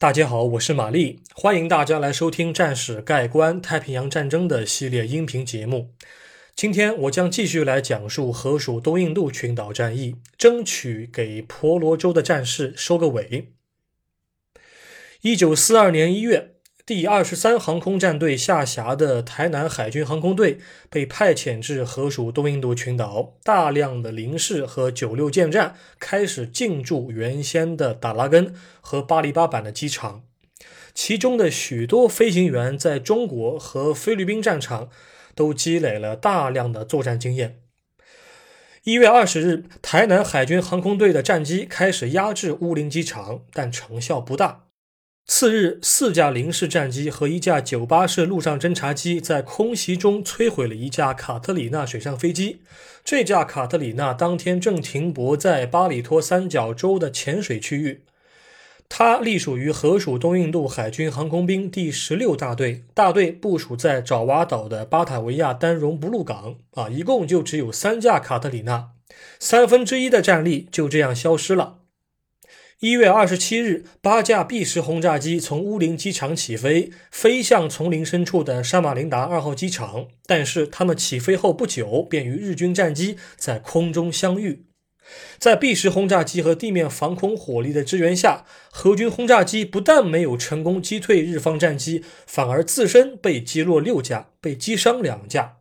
大家好，我是玛丽，欢迎大家来收听《战史盖棺太平洋战争》的系列音频节目。今天我将继续来讲述河属东印度群岛战役，争取给婆罗洲的战事收个尾。一九四二年一月。第二十三航空战队下辖的台南海军航空队被派遣至河属东印度群岛，大量的零式和九六舰战开始进驻原先的达拉根和巴黎巴板的机场。其中的许多飞行员在中国和菲律宾战场都积累了大量的作战经验。一月二十日，台南海军航空队的战机开始压制乌林机场，但成效不大。次日，四架零式战机和一架九八式陆上侦察机在空袭中摧毁了一架卡特里娜水上飞机。这架卡特里娜当天正停泊在巴里托三角洲的浅水区域。它隶属于河属东印度海军航空兵第十六大队，大队部署在爪哇岛的巴塔维亚丹绒不露港。啊，一共就只有三架卡特里娜，三分之一的战力就这样消失了。一月二十七日，八架 B 十轰炸机从乌林机场起飞，飞向丛林深处的沙马林达二号机场。但是，他们起飞后不久便与日军战机在空中相遇。在 B 十轰炸机和地面防空火力的支援下，荷军轰炸机不但没有成功击退日方战机，反而自身被击落六架，被击伤两架。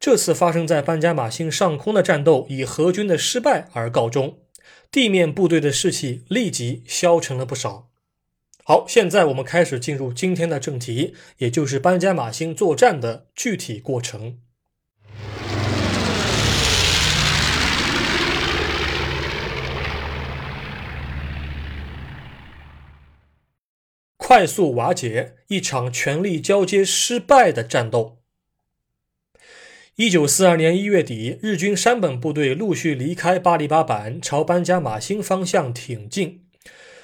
这次发生在班加马星上空的战斗以荷军的失败而告终。地面部队的士气立即消沉了不少。好，现在我们开始进入今天的正题，也就是班加马星作战的具体过程。快速瓦解一场权力交接失败的战斗。一九四二年一月底，日军山本部队陆续离开巴黎巴板，朝班加马星方向挺进。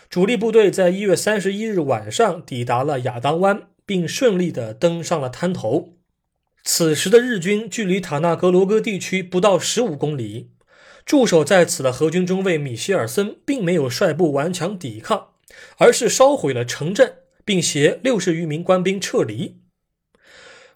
主力部队在一月三十一日晚上抵达了亚当湾，并顺利地登上了滩头。此时的日军距离塔纳格罗戈地区不到十五公里。驻守在此的荷军中尉米歇尔森并没有率部顽强抵抗，而是烧毁了城镇，并携六十余名官兵撤离。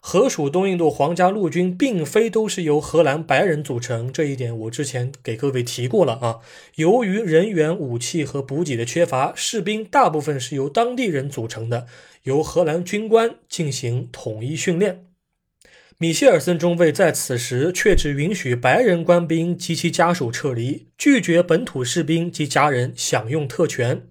荷属东印度皇家陆军并非都是由荷兰白人组成，这一点我之前给各位提过了啊。由于人员、武器和补给的缺乏，士兵大部分是由当地人组成的，由荷兰军官进行统一训练。米歇尔森中尉在此时却只允许白人官兵及其家属撤离，拒绝本土士兵及家人享用特权。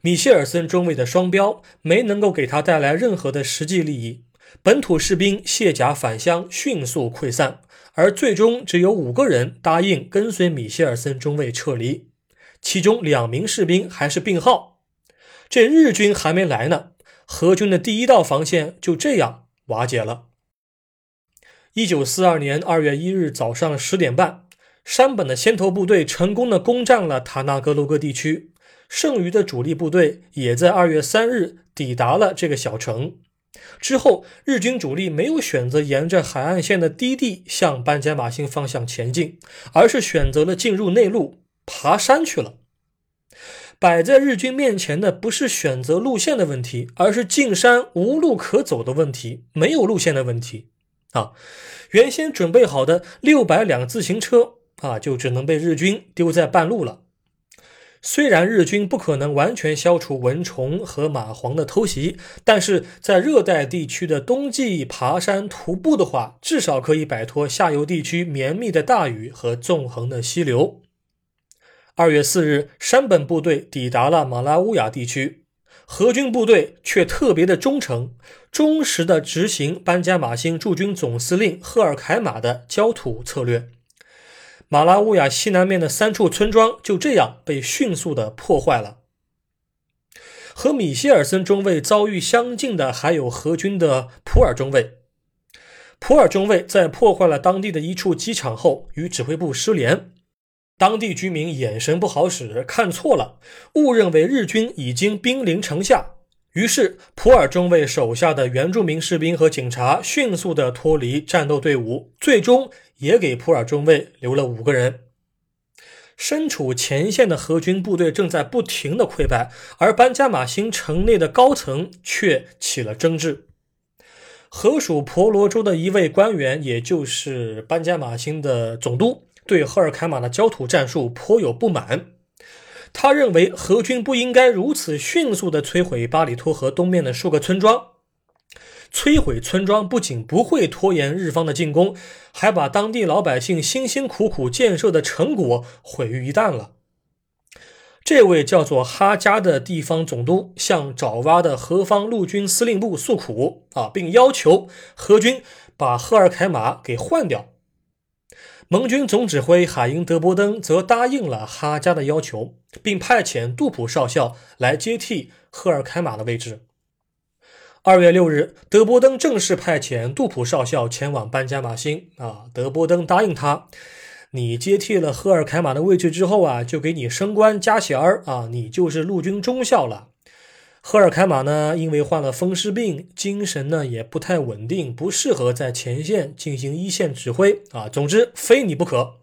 米歇尔森中尉的双标没能够给他带来任何的实际利益。本土士兵卸甲返乡，迅速溃散，而最终只有五个人答应跟随米歇尔森中尉撤离，其中两名士兵还是病号。这日军还没来呢，荷军的第一道防线就这样瓦解了。一九四二年二月一日早上十点半，山本的先头部队成功的攻占了塔纳格罗戈地区，剩余的主力部队也在二月三日抵达了这个小城。之后，日军主力没有选择沿着海岸线的低地向班加马星方向前进，而是选择了进入内陆，爬山去了。摆在日军面前的不是选择路线的问题，而是进山无路可走的问题，没有路线的问题啊！原先准备好的六百辆自行车啊，就只能被日军丢在半路了。虽然日军不可能完全消除蚊虫和蚂蟥的偷袭，但是在热带地区的冬季爬山徒步的话，至少可以摆脱下游地区绵密的大雨和纵横的溪流。二月四日，山本部队抵达了马拉乌亚地区，荷军部队却特别的忠诚，忠实的执行班加马星驻军总司令赫尔凯马的焦土策略。马拉乌亚西南面的三处村庄就这样被迅速的破坏了。和米歇尔森中尉遭遇相近的还有荷军的普尔中尉。普尔中尉在破坏了当地的一处机场后，与指挥部失联。当地居民眼神不好使，看错了，误认为日军已经兵临城下。于是，普尔中尉手下的原住民士兵和警察迅速地脱离战斗队伍，最终也给普尔中尉留了五个人。身处前线的荷军部队正在不停的溃败，而班加马星城内的高层却起了争执。河属婆罗洲的一位官员，也就是班加马星的总督，对赫尔凯马的焦土战术颇有不满。他认为荷军不应该如此迅速地摧毁巴里托河东面的数个村庄。摧毁村庄不仅不会拖延日方的进攻，还把当地老百姓辛辛苦苦建设的成果毁于一旦了。这位叫做哈加的地方总督向爪哇的何方陆军司令部诉苦啊，并要求何军把赫尔凯马给换掉。盟军总指挥海因德伯登则答应了哈加的要求，并派遣杜普少校来接替赫尔凯马的位置。二月六日，德伯登正式派遣杜普少校前往班加马星。啊，德伯登答应他：“你接替了赫尔凯马的位置之后啊，就给你升官加衔儿啊，你就是陆军中校了。”赫尔凯马呢，因为患了风湿病，精神呢也不太稳定，不适合在前线进行一线指挥啊。总之，非你不可。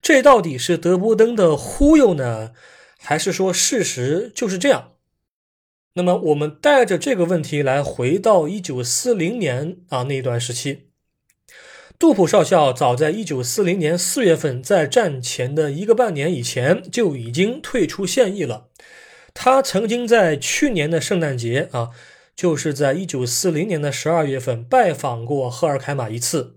这到底是德伯登的忽悠呢，还是说事实就是这样？那么，我们带着这个问题来回到一九四零年啊那段时期，杜普少校早在一九四零年四月份，在战前的一个半年以前就已经退出现役了。他曾经在去年的圣诞节啊，就是在一九四零年的十二月份拜访过赫尔凯马一次。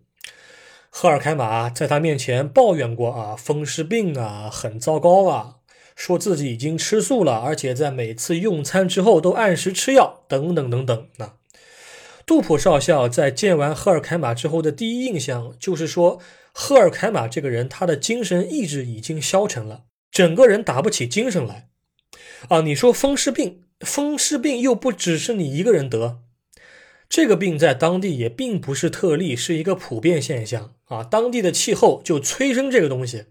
赫尔凯马在他面前抱怨过啊，风湿病啊，很糟糕啊。说自己已经吃素了，而且在每次用餐之后都按时吃药，等等等等。那杜普少校在见完赫尔凯马之后的第一印象就是说，赫尔凯马这个人，他的精神意志已经消沉了，整个人打不起精神来。啊，你说风湿病，风湿病又不只是你一个人得，这个病在当地也并不是特例，是一个普遍现象啊。当地的气候就催生这个东西。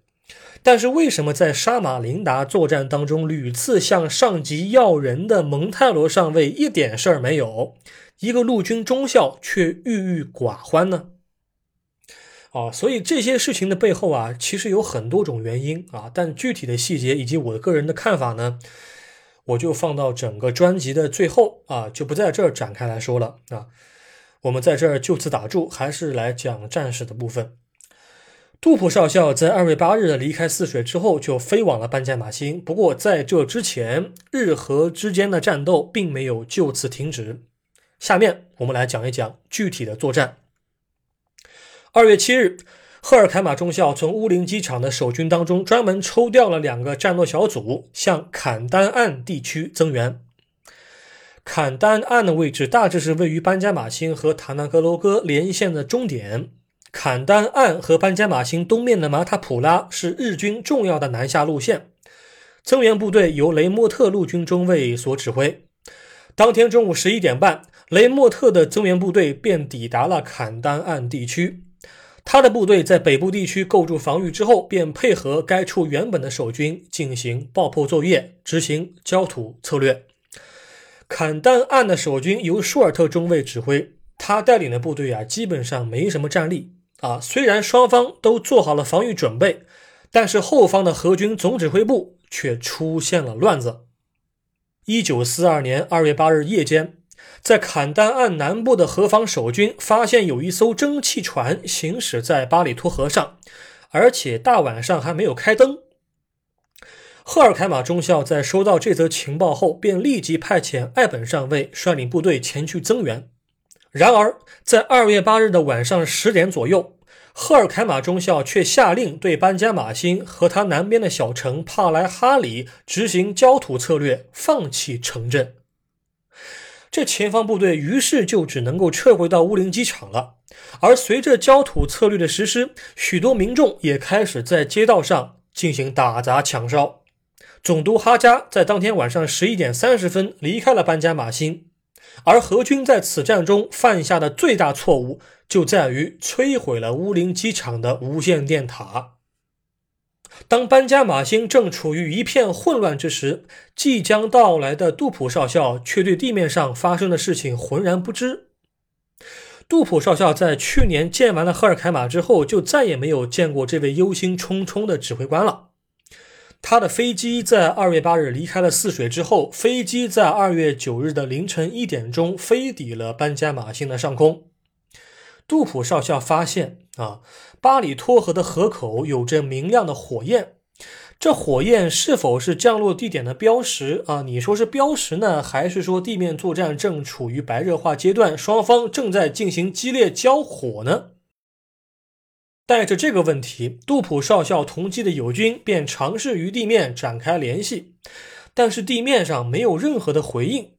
但是为什么在沙马林达作战当中屡次向上级要人的蒙泰罗上尉一点事儿没有，一个陆军中校却郁郁寡欢呢？啊，所以这些事情的背后啊，其实有很多种原因啊。但具体的细节以及我个人的看法呢，我就放到整个专辑的最后啊，就不在这儿展开来说了啊。我们在这儿就此打住，还是来讲战士的部分。杜普少校在二月八日离开泗水之后，就飞往了班加马星。不过在这之前，日荷之间的战斗并没有就此停止。下面我们来讲一讲具体的作战。二月七日，赫尔凯马中校从乌林机场的守军当中专门抽调了两个战斗小组，向坎丹岸地区增援。坎丹岸的位置大致是位于班加马星和塔纳格罗戈连线的终点。坎丹岸和班加马星东面的马塔普拉是日军重要的南下路线，增援部队由雷莫特陆军中尉所指挥。当天中午十一点半，雷莫特的增援部队便抵达了坎丹岸地区。他的部队在北部地区构筑防御之后，便配合该处原本的守军进行爆破作业，执行焦土策略。坎丹岸的守军由舒尔特中尉指挥，他带领的部队啊，基本上没什么战力。啊，虽然双方都做好了防御准备，但是后方的荷军总指挥部却出现了乱子。一九四二年二月八日夜间，在坎丹岸南部的何方守军发现有一艘蒸汽船行驶在巴里托河上，而且大晚上还没有开灯。赫尔凯马中校在收到这则情报后，便立即派遣艾本上尉率领部队前去增援。然而，在二月八日的晚上十点左右，赫尔凯马中校却下令对班加马星和他南边的小城帕莱哈里执行焦土策略，放弃城镇。这前方部队于是就只能够撤回到乌林机场了。而随着焦土策略的实施，许多民众也开始在街道上进行打砸抢烧。总督哈加在当天晚上十一点三十分离开了班加马星。而荷军在此战中犯下的最大错误，就在于摧毁了乌林机场的无线电塔。当班加马星正处于一片混乱之时，即将到来的杜普少校却对地面上发生的事情浑然不知。杜普少校在去年见完了赫尔凯马之后，就再也没有见过这位忧心忡忡的指挥官了。他的飞机在二月八日离开了泗水之后，飞机在二月九日的凌晨一点钟飞抵了班加马星的上空。杜普少校发现啊，巴里托河的河口有着明亮的火焰。这火焰是否是降落地点的标识啊？你说是标识呢，还是说地面作战正处于白热化阶段，双方正在进行激烈交火呢？带着这个问题，杜普少校同机的友军便尝试与地面展开联系，但是地面上没有任何的回应。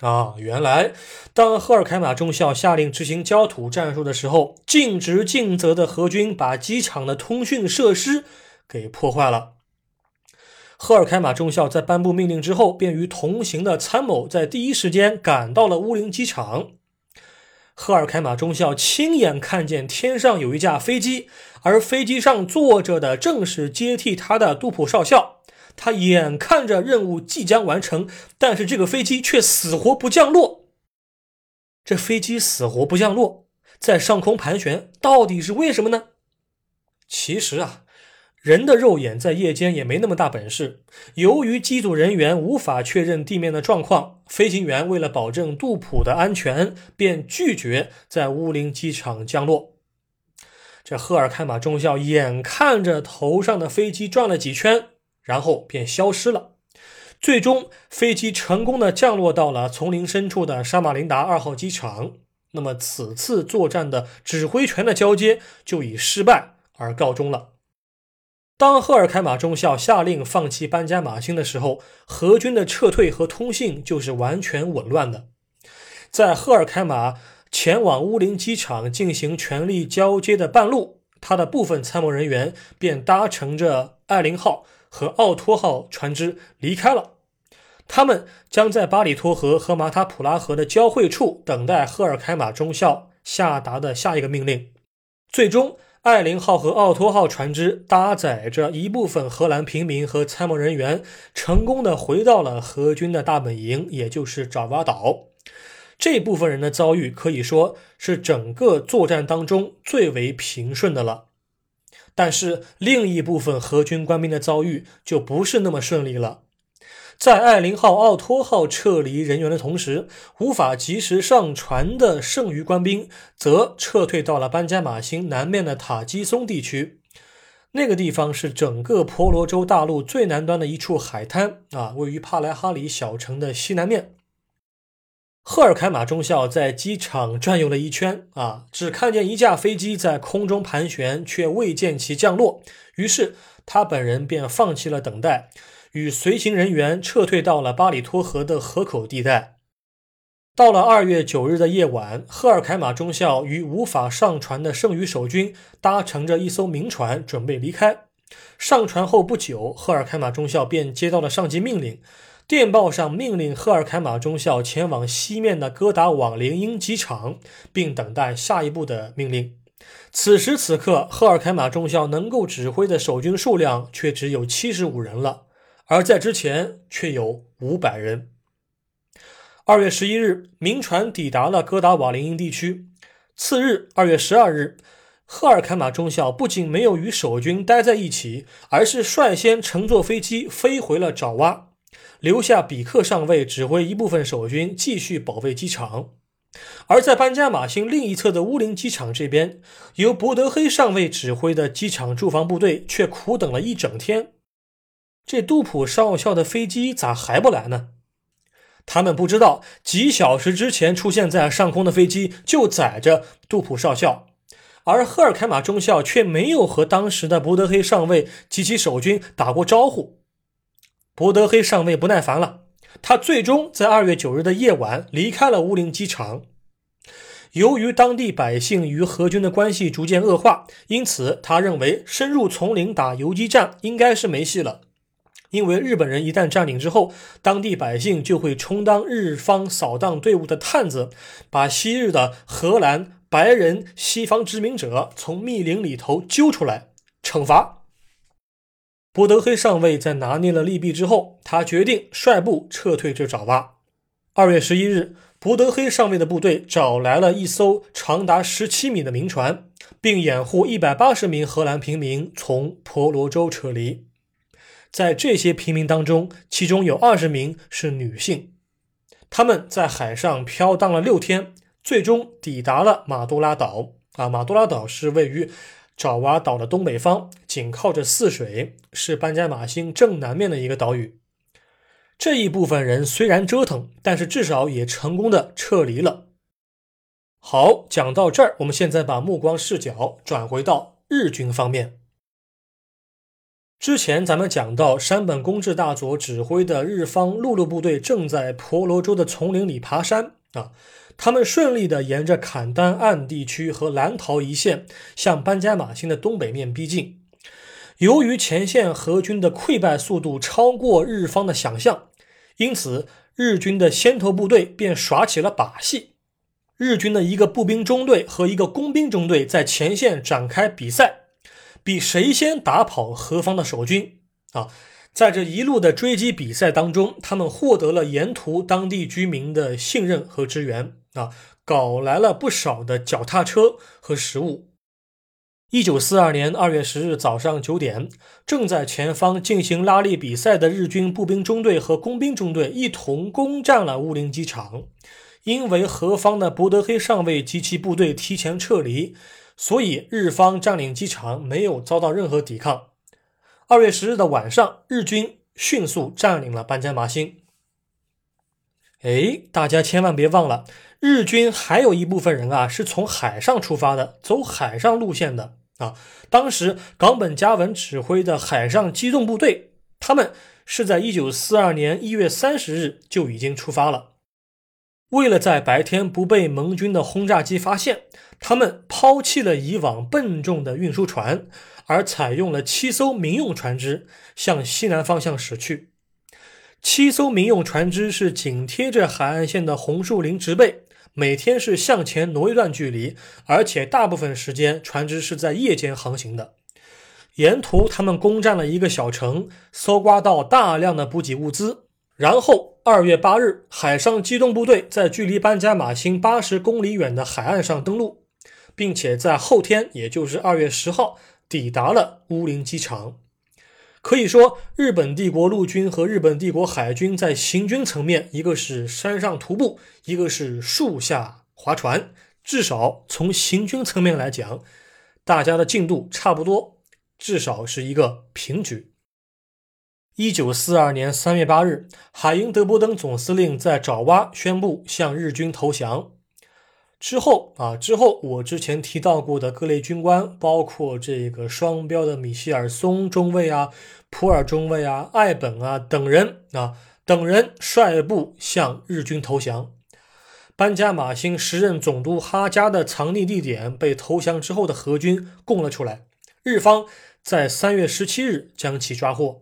啊，原来当赫尔凯马中校下令执行焦土战术的时候，尽职尽责的荷军把机场的通讯设施给破坏了。赫尔凯马中校在颁布命令之后，便与同行的参谋在第一时间赶到了乌林机场。赫尔凯马中校亲眼看见天上有一架飞机，而飞机上坐着的正是接替他的杜普少校。他眼看着任务即将完成，但是这个飞机却死活不降落。这飞机死活不降落，在上空盘旋，到底是为什么呢？其实啊。人的肉眼在夜间也没那么大本事。由于机组人员无法确认地面的状况，飞行员为了保证杜普的安全，便拒绝在乌林机场降落。这赫尔开马中校眼看着头上的飞机转了几圈，然后便消失了。最终，飞机成功的降落到了丛林深处的沙马林达二号机场。那么，此次作战的指挥权的交接就以失败而告终了。当赫尔凯马中校下令放弃班加马星的时候，荷军的撤退和通信就是完全紊乱的。在赫尔凯马前往乌林机场进行权力交接的半路，他的部分参谋人员便搭乘着艾琳号和奥托号船只离开了。他们将在巴里托河和马塔普拉河的交汇处等待赫尔凯马中校下达的下一个命令。最终。艾琳号和奥托号船只搭载着一部分荷兰平民和参谋人员，成功的回到了荷军的大本营，也就是爪哇岛。这部分人的遭遇可以说是整个作战当中最为平顺的了。但是另一部分荷军官兵的遭遇就不是那么顺利了。在艾琳号、奥托号撤离人员的同时，无法及时上船的剩余官兵则撤退到了班加马星南面的塔基松地区。那个地方是整个婆罗洲大陆最南端的一处海滩啊，位于帕莱哈里小城的西南面。赫尔凯马中校在机场转悠了一圈啊，只看见一架飞机在空中盘旋，却未见其降落。于是他本人便放弃了等待。与随行人员撤退到了巴里托河的河口地带。到了二月九日的夜晚，赫尔凯马中校与无法上船的剩余守军搭乘着一艘民船准备离开。上船后不久，赫尔凯马中校便接到了上级命令，电报上命令赫尔凯马中校前往西面的哥达网联英机场，并等待下一步的命令。此时此刻，赫尔凯马中校能够指挥的守军数量却只有七十五人了。而在之前却有五百人。二月十一日，民船抵达了哥达瓦林营地区。次日，二月十二日，赫尔凯马中校不仅没有与守军待在一起，而是率先乘坐飞机飞回了爪哇，留下比克上尉指挥一部分守军继续保卫机场。而在班加马星另一侧的乌林机场这边，由伯德黑上尉指挥的机场驻防部队却苦等了一整天。这杜普少校的飞机咋还不来呢？他们不知道，几小时之前出现在上空的飞机就载着杜普少校，而赫尔凯马中校却没有和当时的伯德黑上尉及其守军打过招呼。伯德黑上尉不耐烦了，他最终在二月九日的夜晚离开了乌林机场。由于当地百姓与荷军的关系逐渐恶化，因此他认为深入丛林打游击战应该是没戏了。因为日本人一旦占领之后，当地百姓就会充当日方扫荡队伍的探子，把昔日的荷兰白人西方殖民者从密林里头揪出来惩罚。伯德黑上尉在拿捏了利弊之后，他决定率部撤退至爪哇。二月十一日，伯德黑上尉的部队找来了一艘长达十七米的民船，并掩护一百八十名荷兰平民从婆罗洲撤离。在这些平民当中，其中有二十名是女性。他们在海上飘荡了六天，最终抵达了马杜拉岛。啊，马杜拉岛是位于爪哇岛的东北方，紧靠着泗水，是班加马星正南面的一个岛屿。这一部分人虽然折腾，但是至少也成功的撤离了。好，讲到这儿，我们现在把目光视角转回到日军方面。之前咱们讲到，山本恭志大佐指挥的日方陆路部队正在婆罗洲的丛林里爬山啊，他们顺利的沿着坎丹岸地区和兰桃一线向班加马星的东北面逼近。由于前线荷军的溃败速度超过日方的想象，因此日军的先头部队便耍起了把戏。日军的一个步兵中队和一个工兵中队在前线展开比赛。比谁先打跑何方的守军啊！在这一路的追击比赛当中，他们获得了沿途当地居民的信任和支援啊，搞来了不少的脚踏车和食物。一九四二年二月十日早上九点，正在前方进行拉力比赛的日军步兵中队和工兵中队一同攻占了乌林机场。因为何方的博德黑上尉及其部队提前撤离。所以，日方占领机场没有遭到任何抵抗。二月十日的晚上，日军迅速占领了班加马星。哎，大家千万别忘了，日军还有一部分人啊是从海上出发的，走海上路线的啊。当时冈本加文指挥的海上机动部队，他们是在一九四二年一月三十日就已经出发了。为了在白天不被盟军的轰炸机发现，他们抛弃了以往笨重的运输船，而采用了七艘民用船只向西南方向驶去。七艘民用船只是紧贴着海岸线的红树林植被，每天是向前挪一段距离，而且大部分时间船只是在夜间航行的。沿途，他们攻占了一个小城，搜刮到大量的补给物资，然后。二月八日，海上机动部队在距离班加马星八十公里远的海岸上登陆，并且在后天，也就是二月十号，抵达了乌林机场。可以说，日本帝国陆军和日本帝国海军在行军层面，一个是山上徒步，一个是树下划船，至少从行军层面来讲，大家的进度差不多，至少是一个平局。一九四二年三月八日，海因德波登总司令在爪哇宣布向日军投降。之后啊，之后我之前提到过的各类军官，包括这个双标的米歇尔松中尉啊、普尔中尉啊、艾本啊等人啊等人率部向日军投降。班加马星时任总督哈加的藏匿地点被投降之后的荷军供了出来，日方在三月十七日将其抓获。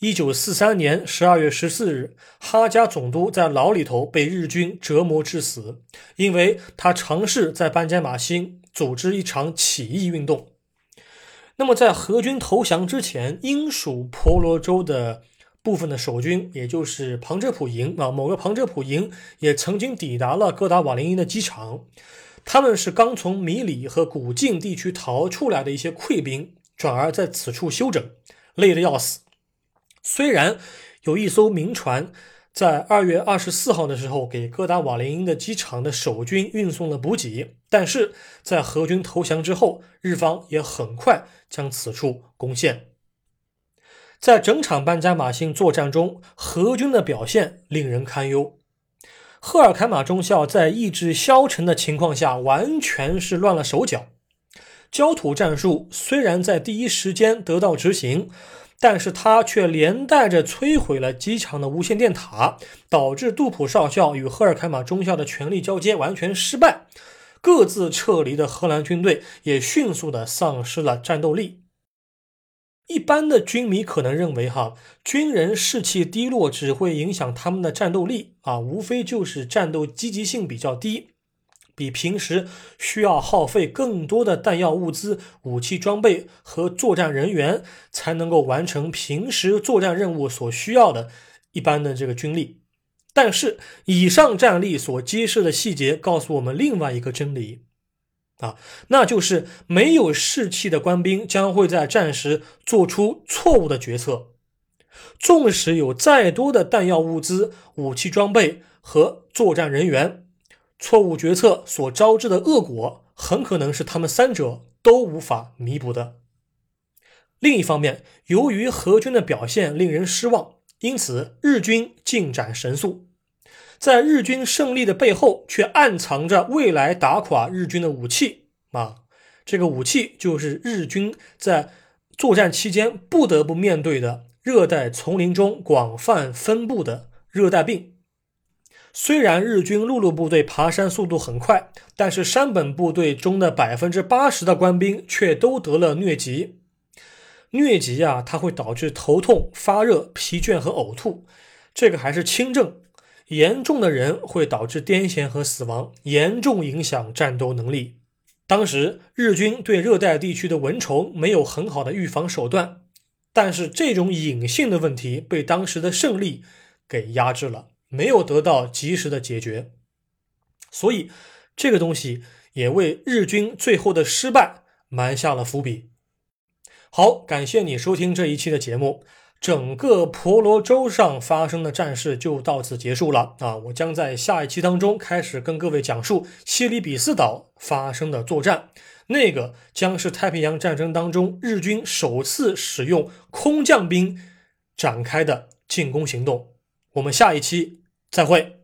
一九四三年十二月十四日，哈加总督在牢里头被日军折磨致死，因为他尝试在班加马星组织一场起义运动。那么，在荷军投降之前，英属婆罗洲的部分的守军，也就是庞遮普营啊，某个庞遮普营也曾经抵达了哥达瓦林营的机场。他们是刚从米里和古晋地区逃出来的一些溃兵，转而在此处休整，累得要死。虽然有一艘民船在二月二十四号的时候给哥达瓦林营的机场的守军运送了补给，但是在荷军投降之后，日方也很快将此处攻陷。在整场班加马星作战中，荷军的表现令人堪忧。赫尔凯马中校在意志消沉的情况下，完全是乱了手脚。焦土战术虽然在第一时间得到执行。但是他却连带着摧毁了机场的无线电塔，导致杜普少校与赫尔凯马中校的权力交接完全失败，各自撤离的荷兰军队也迅速的丧失了战斗力。一般的军迷可能认为，哈，军人士气低落只会影响他们的战斗力啊，无非就是战斗积极性比较低。比平时需要耗费更多的弹药、物资、武器装备和作战人员，才能够完成平时作战任务所需要的一般的这个军力。但是，以上战例所揭示的细节告诉我们另外一个真理啊，那就是没有士气的官兵将会在战时做出错误的决策纵使有再多的弹药物资、武器装备和作战人员，错误决策所招致的恶果，很可能是他们三者都无法弥补的。另一方面，由于荷军的表现令人失望，因此日军进展神速。在日军胜利的背后，却暗藏着未来打垮日军的武器啊！这个武器就是日军在作战期间不得不面对的热带丛林中广泛分布的热带病。虽然日军陆路部队爬山速度很快，但是山本部队中的百分之八十的官兵却都得了疟疾。疟疾啊，它会导致头痛、发热、疲倦和呕吐，这个还是轻症。严重的人会导致癫痫和死亡，严重影响战斗能力。当时日军对热带地区的蚊虫没有很好的预防手段，但是这种隐性的问题被当时的胜利给压制了，没有得到及时的解决。所以这个东西也为日军最后的失败埋下了伏笔。好，感谢你收听这一期的节目。整个婆罗洲上发生的战事就到此结束了啊！我将在下一期当中开始跟各位讲述西里比斯岛发生的作战，那个将是太平洋战争当中日军首次使用空降兵展开的进攻行动。我们下一期再会。